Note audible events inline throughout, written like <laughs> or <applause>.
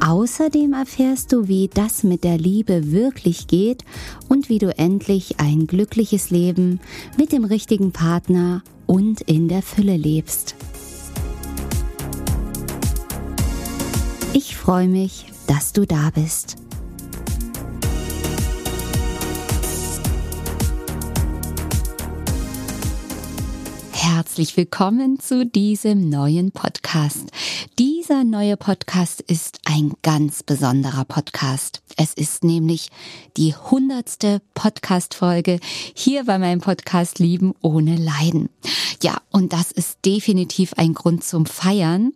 Außerdem erfährst du, wie das mit der Liebe wirklich geht und wie du endlich ein glückliches Leben mit dem richtigen Partner und in der Fülle lebst. Ich freue mich, dass du da bist. Herzlich willkommen zu diesem neuen Podcast. Dieser neue Podcast ist ein ganz besonderer Podcast. Es ist nämlich die hundertste Podcast-Folge hier bei meinem Podcast Lieben ohne Leiden. Ja, und das ist definitiv ein Grund zum Feiern.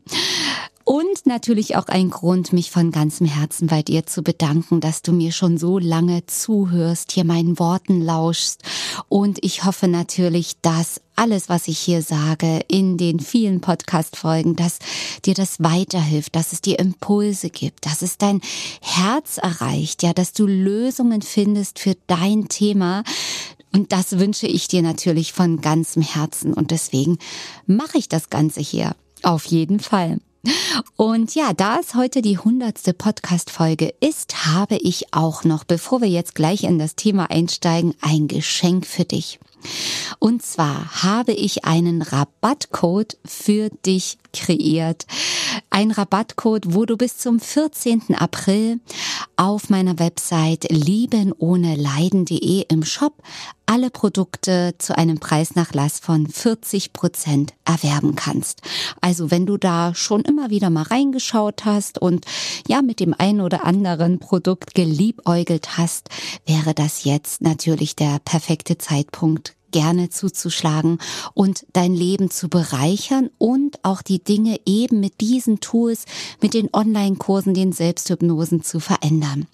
Und natürlich auch ein Grund, mich von ganzem Herzen bei dir zu bedanken, dass du mir schon so lange zuhörst, hier meinen Worten lauschst. Und ich hoffe natürlich, dass alles, was ich hier sage in den vielen Podcast-Folgen, dass dir das weiterhilft, dass es dir Impulse gibt, dass es dein Herz erreicht, ja, dass du Lösungen findest für dein Thema. Und das wünsche ich dir natürlich von ganzem Herzen. Und deswegen mache ich das Ganze hier. Auf jeden Fall. Und ja, da es heute die hundertste Podcast-Folge ist, habe ich auch noch, bevor wir jetzt gleich in das Thema einsteigen, ein Geschenk für dich. Und zwar habe ich einen Rabattcode für dich kreiert. Ein Rabattcode, wo du bis zum 14. April auf meiner Website liebenohneleiden.de im Shop alle Produkte zu einem Preisnachlass von 40 Prozent erwerben kannst. Also wenn du da schon immer wieder mal reingeschaut hast und ja mit dem einen oder anderen Produkt geliebäugelt hast, wäre das jetzt natürlich der perfekte Zeitpunkt, gerne zuzuschlagen und dein Leben zu bereichern und auch die Dinge eben mit diesen Tools, mit den Online-Kursen, den Selbsthypnosen zu verändern.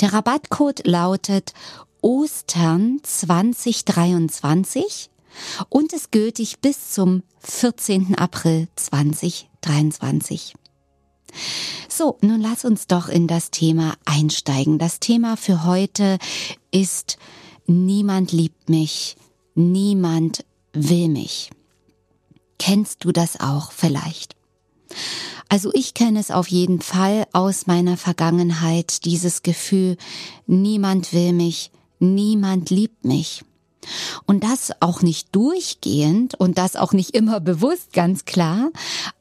Der Rabattcode lautet Ostern 2023 und ist gültig bis zum 14. April 2023. So, nun lass uns doch in das Thema einsteigen. Das Thema für heute ist Niemand liebt mich, niemand will mich. Kennst du das auch vielleicht? Also ich kenne es auf jeden Fall aus meiner Vergangenheit, dieses Gefühl, niemand will mich, niemand liebt mich. Und das auch nicht durchgehend und das auch nicht immer bewusst, ganz klar,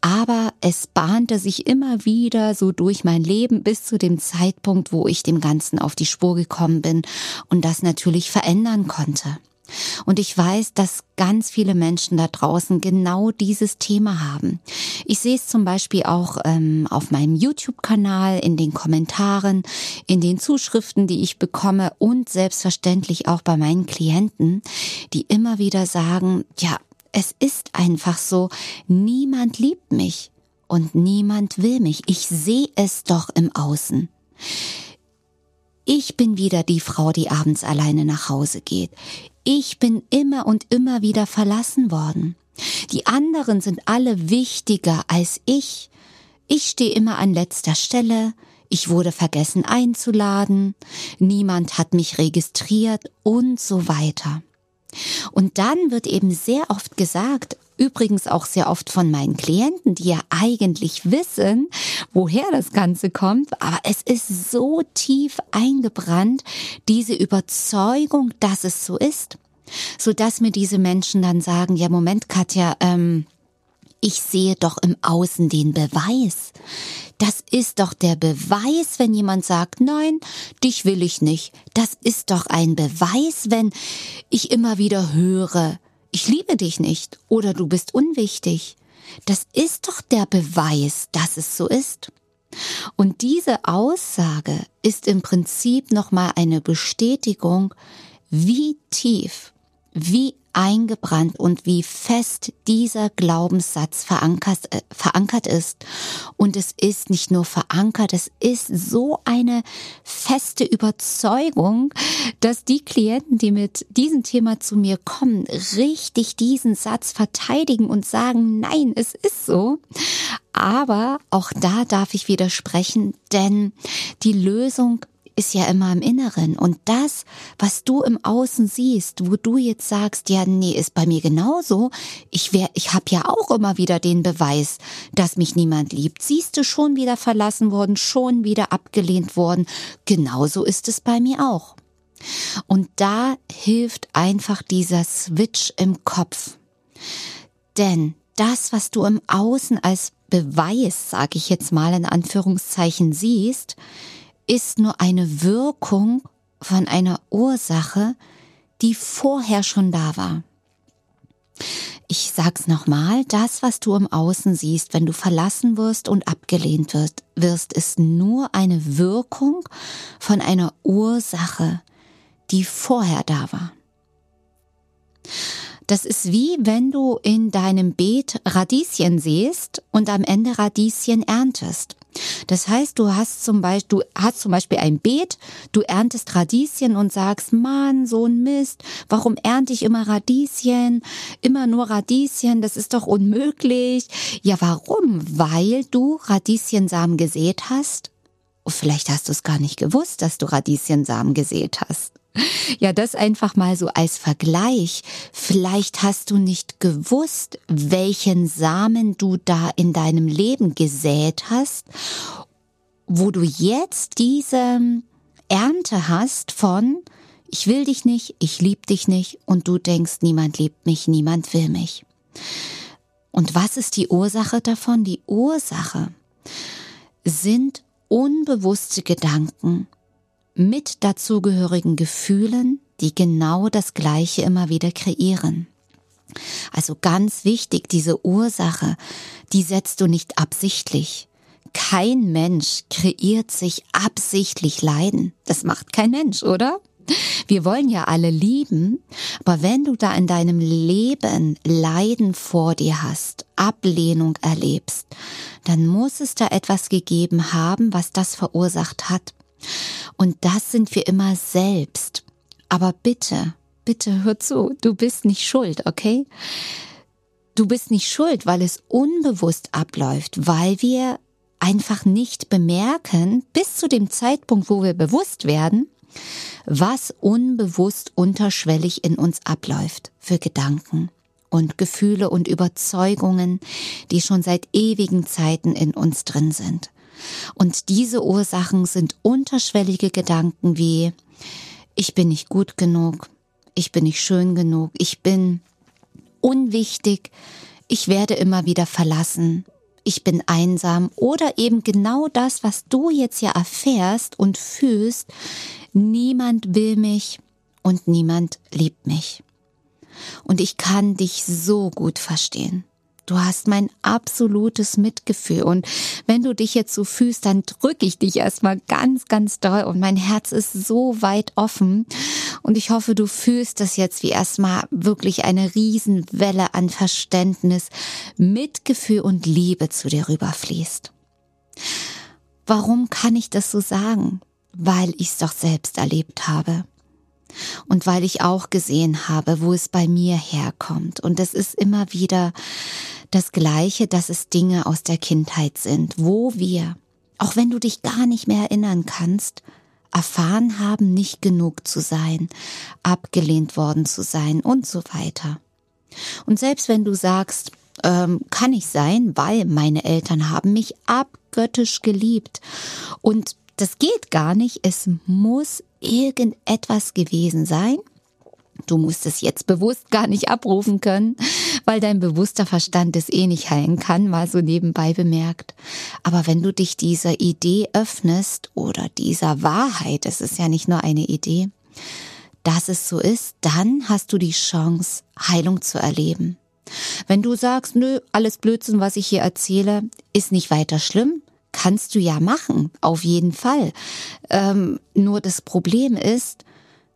aber es bahnte sich immer wieder so durch mein Leben bis zu dem Zeitpunkt, wo ich dem Ganzen auf die Spur gekommen bin und das natürlich verändern konnte. Und ich weiß, dass ganz viele Menschen da draußen genau dieses Thema haben. Ich sehe es zum Beispiel auch ähm, auf meinem YouTube-Kanal, in den Kommentaren, in den Zuschriften, die ich bekomme und selbstverständlich auch bei meinen Klienten, die immer wieder sagen, ja, es ist einfach so, niemand liebt mich und niemand will mich. Ich sehe es doch im Außen. Ich bin wieder die Frau, die abends alleine nach Hause geht. Ich bin immer und immer wieder verlassen worden. Die anderen sind alle wichtiger als ich. Ich stehe immer an letzter Stelle. Ich wurde vergessen einzuladen. Niemand hat mich registriert und so weiter. Und dann wird eben sehr oft gesagt, übrigens auch sehr oft von meinen Klienten, die ja eigentlich wissen, woher das Ganze kommt, aber es ist so tief eingebrannt, diese Überzeugung, dass es so ist, so dass mir diese Menschen dann sagen, ja Moment, Katja, ähm, ich sehe doch im Außen den Beweis. Das ist doch der Beweis, wenn jemand sagt, nein, dich will ich nicht. Das ist doch ein Beweis, wenn ich immer wieder höre, ich liebe dich nicht oder du bist unwichtig. Das ist doch der Beweis, dass es so ist. Und diese Aussage ist im Prinzip nochmal eine Bestätigung, wie tief, wie eingebrannt und wie fest dieser Glaubenssatz verankert, äh, verankert ist. Und es ist nicht nur verankert, es ist so eine feste Überzeugung, dass die Klienten, die mit diesem Thema zu mir kommen, richtig diesen Satz verteidigen und sagen, nein, es ist so. Aber auch da darf ich widersprechen, denn die Lösung ist ja immer im Inneren. Und das, was du im Außen siehst, wo du jetzt sagst, ja, nee, ist bei mir genauso. Ich wär, ich habe ja auch immer wieder den Beweis, dass mich niemand liebt. Siehst du, schon wieder verlassen worden, schon wieder abgelehnt worden. Genauso ist es bei mir auch. Und da hilft einfach dieser Switch im Kopf. Denn das, was du im Außen als Beweis, sage ich jetzt mal in Anführungszeichen, siehst, ist nur eine Wirkung von einer Ursache, die vorher schon da war. Ich sag's nochmal, das, was du im Außen siehst, wenn du verlassen wirst und abgelehnt wirst, wirst, ist nur eine Wirkung von einer Ursache, die vorher da war. Das ist wie wenn du in deinem Beet Radieschen siehst und am Ende Radieschen erntest. Das heißt, du hast zum Beispiel, du hast zum Beispiel ein Beet, du erntest Radieschen und sagst, Mann, so ein Mist, warum ernte ich immer Radieschen? Immer nur Radieschen, das ist doch unmöglich. Ja, warum? Weil du Radieschensamen gesät hast? Vielleicht hast du es gar nicht gewusst, dass du Radieschensamen gesät hast. Ja, das einfach mal so als Vergleich. Vielleicht hast du nicht gewusst, welchen Samen du da in deinem Leben gesät hast, wo du jetzt diese Ernte hast von ich will dich nicht, ich lieb dich nicht und du denkst, niemand liebt mich, niemand will mich. Und was ist die Ursache davon? Die Ursache sind unbewusste Gedanken, mit dazugehörigen Gefühlen, die genau das Gleiche immer wieder kreieren. Also ganz wichtig, diese Ursache, die setzt du nicht absichtlich. Kein Mensch kreiert sich absichtlich Leiden. Das macht kein Mensch, oder? Wir wollen ja alle lieben, aber wenn du da in deinem Leben Leiden vor dir hast, Ablehnung erlebst, dann muss es da etwas gegeben haben, was das verursacht hat. Und das sind wir immer selbst. Aber bitte, bitte hör zu, du bist nicht schuld, okay? Du bist nicht schuld, weil es unbewusst abläuft, weil wir einfach nicht bemerken, bis zu dem Zeitpunkt, wo wir bewusst werden, was unbewusst unterschwellig in uns abläuft für Gedanken und Gefühle und Überzeugungen, die schon seit ewigen Zeiten in uns drin sind. Und diese Ursachen sind unterschwellige Gedanken wie ich bin nicht gut genug, ich bin nicht schön genug, ich bin unwichtig, ich werde immer wieder verlassen, ich bin einsam oder eben genau das, was du jetzt ja erfährst und fühlst, niemand will mich und niemand liebt mich. Und ich kann dich so gut verstehen. Du hast mein absolutes Mitgefühl. Und wenn du dich jetzt so fühlst, dann drücke ich dich erstmal ganz, ganz doll. Und mein Herz ist so weit offen. Und ich hoffe, du fühlst das jetzt wie erstmal wirklich eine Riesenwelle an Verständnis, Mitgefühl und Liebe zu dir rüberfließt. Warum kann ich das so sagen? Weil ich es doch selbst erlebt habe und weil ich auch gesehen habe, wo es bei mir herkommt. Und es ist immer wieder das Gleiche, dass es Dinge aus der Kindheit sind, wo wir, auch wenn du dich gar nicht mehr erinnern kannst, erfahren haben, nicht genug zu sein, abgelehnt worden zu sein und so weiter. Und selbst wenn du sagst, ähm, kann ich sein, weil meine Eltern haben mich abgöttisch geliebt und das geht gar nicht. Es muss irgendetwas gewesen sein. Du musst es jetzt bewusst gar nicht abrufen können, weil dein bewusster Verstand es eh nicht heilen kann, mal so nebenbei bemerkt. Aber wenn du dich dieser Idee öffnest oder dieser Wahrheit, es ist ja nicht nur eine Idee, dass es so ist, dann hast du die Chance, Heilung zu erleben. Wenn du sagst, nö, alles Blödsinn, was ich hier erzähle, ist nicht weiter schlimm, kannst du ja machen, auf jeden Fall. Ähm, nur das Problem ist,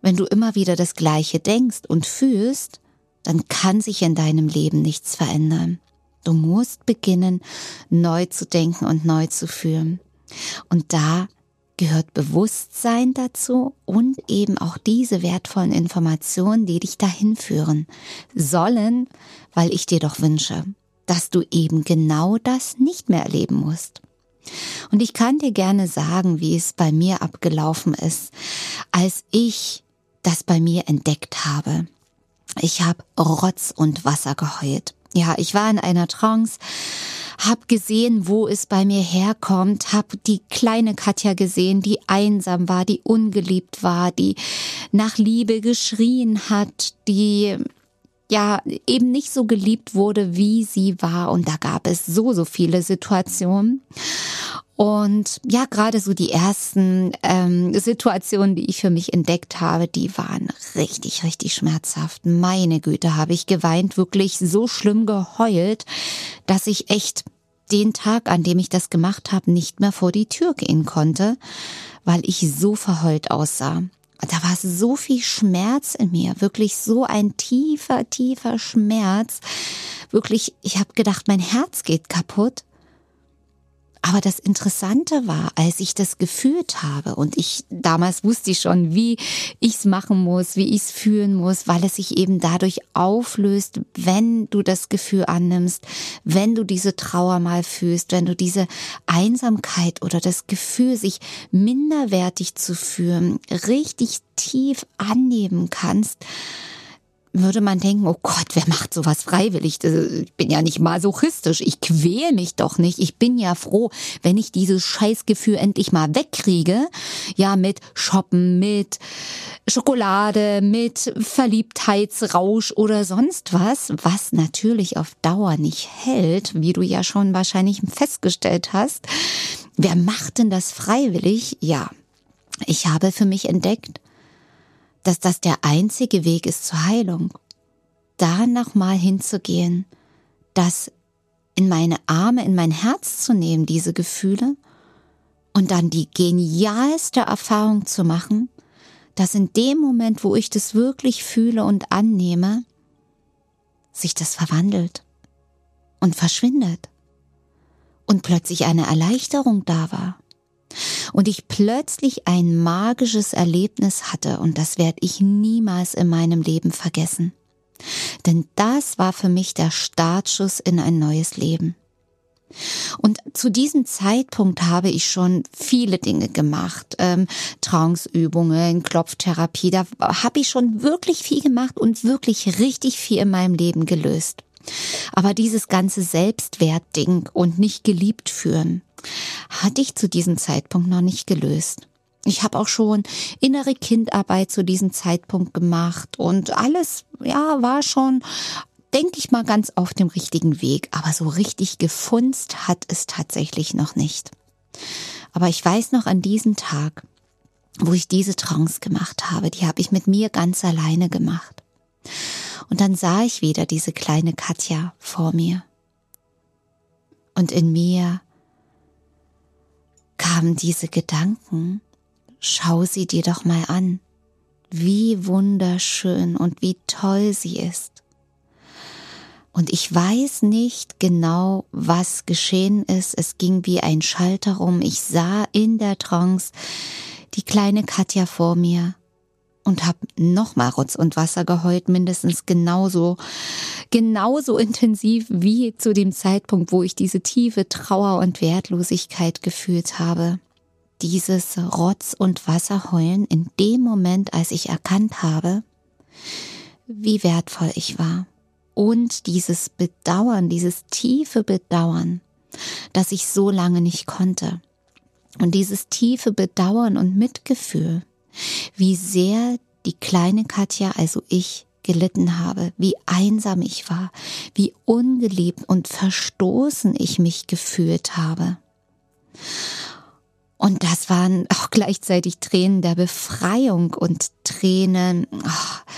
wenn du immer wieder das Gleiche denkst und fühlst, dann kann sich in deinem Leben nichts verändern. Du musst beginnen, neu zu denken und neu zu fühlen. Und da gehört Bewusstsein dazu und eben auch diese wertvollen Informationen, die dich dahin führen sollen, weil ich dir doch wünsche, dass du eben genau das nicht mehr erleben musst. Und ich kann dir gerne sagen, wie es bei mir abgelaufen ist, als ich das bei mir entdeckt habe. Ich habe Rotz und Wasser geheult. Ja, ich war in einer Trance, hab gesehen, wo es bei mir herkommt, hab die kleine Katja gesehen, die einsam war, die ungeliebt war, die nach Liebe geschrien hat, die ja eben nicht so geliebt wurde, wie sie war. Und da gab es so, so viele Situationen. Und ja, gerade so die ersten ähm, Situationen, die ich für mich entdeckt habe, die waren richtig, richtig schmerzhaft. Meine Güte, habe ich geweint, wirklich so schlimm geheult, dass ich echt den Tag, an dem ich das gemacht habe, nicht mehr vor die Tür gehen konnte, weil ich so verheult aussah. Da war so viel Schmerz in mir, wirklich so ein tiefer, tiefer Schmerz. Wirklich, ich habe gedacht, mein Herz geht kaputt. Aber das Interessante war, als ich das gefühlt habe und ich damals wusste ich schon, wie ich es machen muss, wie ich es fühlen muss, weil es sich eben dadurch auflöst, wenn du das Gefühl annimmst, wenn du diese Trauer mal fühlst, wenn du diese Einsamkeit oder das Gefühl, sich minderwertig zu fühlen, richtig tief annehmen kannst würde man denken, oh Gott, wer macht sowas freiwillig? Ich bin ja nicht masochistisch, ich quäle mich doch nicht. Ich bin ja froh, wenn ich dieses Scheißgefühl endlich mal wegkriege. Ja, mit Shoppen, mit Schokolade, mit Verliebtheitsrausch oder sonst was, was natürlich auf Dauer nicht hält, wie du ja schon wahrscheinlich festgestellt hast. Wer macht denn das freiwillig? Ja, ich habe für mich entdeckt, dass das der einzige Weg ist zur Heilung. Da nochmal hinzugehen, das in meine Arme, in mein Herz zu nehmen, diese Gefühle, und dann die genialste Erfahrung zu machen, dass in dem Moment, wo ich das wirklich fühle und annehme, sich das verwandelt und verschwindet und plötzlich eine Erleichterung da war und ich plötzlich ein magisches Erlebnis hatte und das werde ich niemals in meinem Leben vergessen. Denn das war für mich der Startschuss in ein neues Leben. Und zu diesem Zeitpunkt habe ich schon viele Dinge gemacht, ähm, Trance-Übungen, Klopftherapie, da habe ich schon wirklich viel gemacht und wirklich richtig viel in meinem Leben gelöst. Aber dieses ganze Selbstwertding und nicht geliebt führen, hatte ich zu diesem Zeitpunkt noch nicht gelöst. Ich habe auch schon innere Kindarbeit zu diesem Zeitpunkt gemacht und alles, ja, war schon, denke ich mal, ganz auf dem richtigen Weg. Aber so richtig gefunzt hat es tatsächlich noch nicht. Aber ich weiß noch an diesem Tag, wo ich diese Trance gemacht habe, die habe ich mit mir ganz alleine gemacht. Und dann sah ich wieder diese kleine Katja vor mir. Und in mir kamen diese Gedanken, schau sie dir doch mal an, wie wunderschön und wie toll sie ist. Und ich weiß nicht genau, was geschehen ist. Es ging wie ein Schalter rum. Ich sah in der Trance die kleine Katja vor mir und habe nochmal Rotz und Wasser geheult, mindestens genauso, genauso intensiv wie zu dem Zeitpunkt, wo ich diese tiefe Trauer und Wertlosigkeit gefühlt habe. Dieses Rotz und Wasser heulen in dem Moment, als ich erkannt habe, wie wertvoll ich war. Und dieses Bedauern, dieses tiefe Bedauern, dass ich so lange nicht konnte. Und dieses tiefe Bedauern und Mitgefühl, wie sehr die kleine Katja, also ich, gelitten habe, wie einsam ich war, wie ungeliebt und verstoßen ich mich gefühlt habe. Und das waren auch gleichzeitig Tränen der Befreiung und Tränen oh,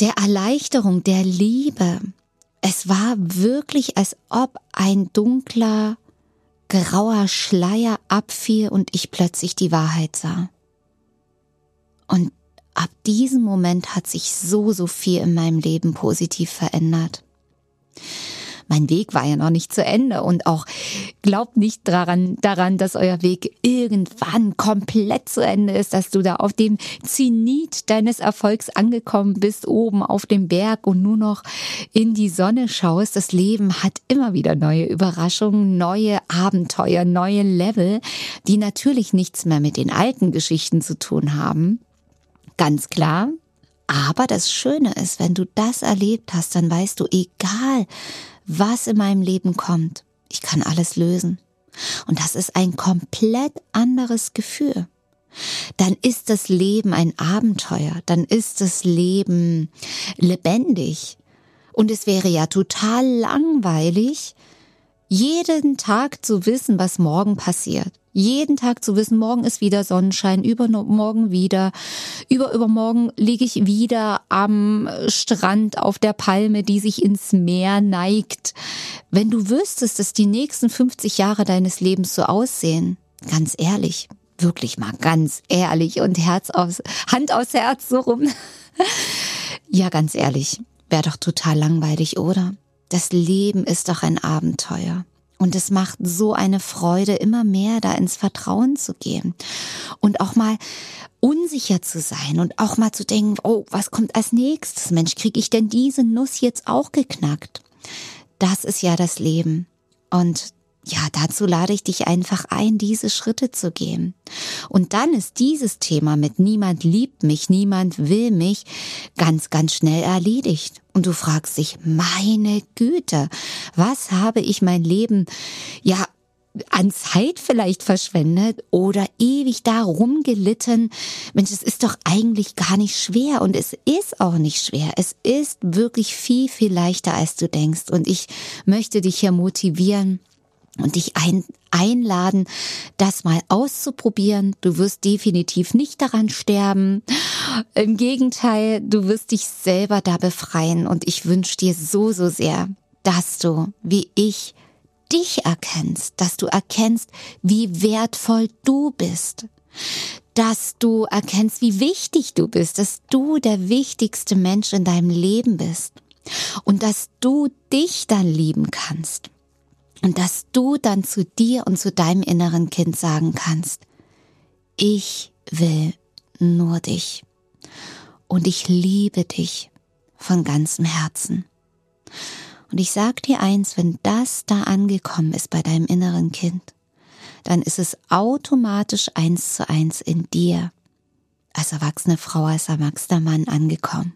der Erleichterung, der Liebe. Es war wirklich, als ob ein dunkler, grauer Schleier abfiel und ich plötzlich die Wahrheit sah. Und ab diesem Moment hat sich so, so viel in meinem Leben positiv verändert mein Weg war ja noch nicht zu Ende und auch glaubt nicht daran, daran, dass euer Weg irgendwann komplett zu Ende ist, dass du da auf dem Zenit deines Erfolgs angekommen bist, oben auf dem Berg und nur noch in die Sonne schaust. Das Leben hat immer wieder neue Überraschungen, neue Abenteuer, neue Level, die natürlich nichts mehr mit den alten Geschichten zu tun haben. Ganz klar, aber das Schöne ist, wenn du das erlebt hast, dann weißt du, egal was in meinem Leben kommt. Ich kann alles lösen. Und das ist ein komplett anderes Gefühl. Dann ist das Leben ein Abenteuer, dann ist das Leben lebendig. Und es wäre ja total langweilig, jeden Tag zu wissen, was morgen passiert jeden Tag zu wissen, morgen ist wieder Sonnenschein, übermorgen wieder, über übermorgen liege ich wieder am Strand auf der Palme, die sich ins Meer neigt. Wenn du wüsstest, dass die nächsten 50 Jahre deines Lebens so aussehen, ganz ehrlich, wirklich mal ganz ehrlich und Herz aus, Hand aus Herz so rum. <laughs> ja, ganz ehrlich, wäre doch total langweilig, oder? Das Leben ist doch ein Abenteuer. Und es macht so eine Freude, immer mehr da ins Vertrauen zu gehen und auch mal unsicher zu sein und auch mal zu denken, oh, was kommt als nächstes? Mensch, kriege ich denn diese Nuss jetzt auch geknackt? Das ist ja das Leben. Und ja, dazu lade ich dich einfach ein, diese Schritte zu gehen. Und dann ist dieses Thema mit niemand liebt mich, niemand will mich ganz, ganz schnell erledigt. Und du fragst dich, meine Güte, was habe ich mein Leben, ja, an Zeit vielleicht verschwendet oder ewig darum gelitten. Mensch, es ist doch eigentlich gar nicht schwer und es ist auch nicht schwer. Es ist wirklich viel, viel leichter, als du denkst. Und ich möchte dich hier motivieren, und dich ein, einladen, das mal auszuprobieren. Du wirst definitiv nicht daran sterben. Im Gegenteil, du wirst dich selber da befreien. Und ich wünsche dir so, so sehr, dass du, wie ich, dich erkennst, dass du erkennst, wie wertvoll du bist, dass du erkennst, wie wichtig du bist, dass du der wichtigste Mensch in deinem Leben bist und dass du dich dann lieben kannst und dass du dann zu dir und zu deinem inneren Kind sagen kannst, ich will nur dich und ich liebe dich von ganzem Herzen. Und ich sag dir eins, wenn das da angekommen ist bei deinem inneren Kind, dann ist es automatisch eins zu eins in dir als erwachsene Frau, als erwachsener Mann angekommen.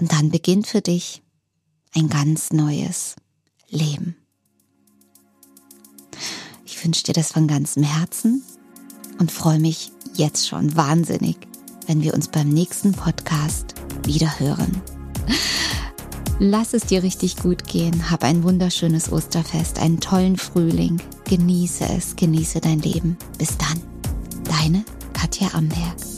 Und dann beginnt für dich ein ganz neues Leben. Ich wünsche dir das von ganzem Herzen und freue mich jetzt schon wahnsinnig, wenn wir uns beim nächsten Podcast wieder hören. Lass es dir richtig gut gehen, hab ein wunderschönes Osterfest, einen tollen Frühling, genieße es, genieße dein Leben. Bis dann, deine Katja Amberg.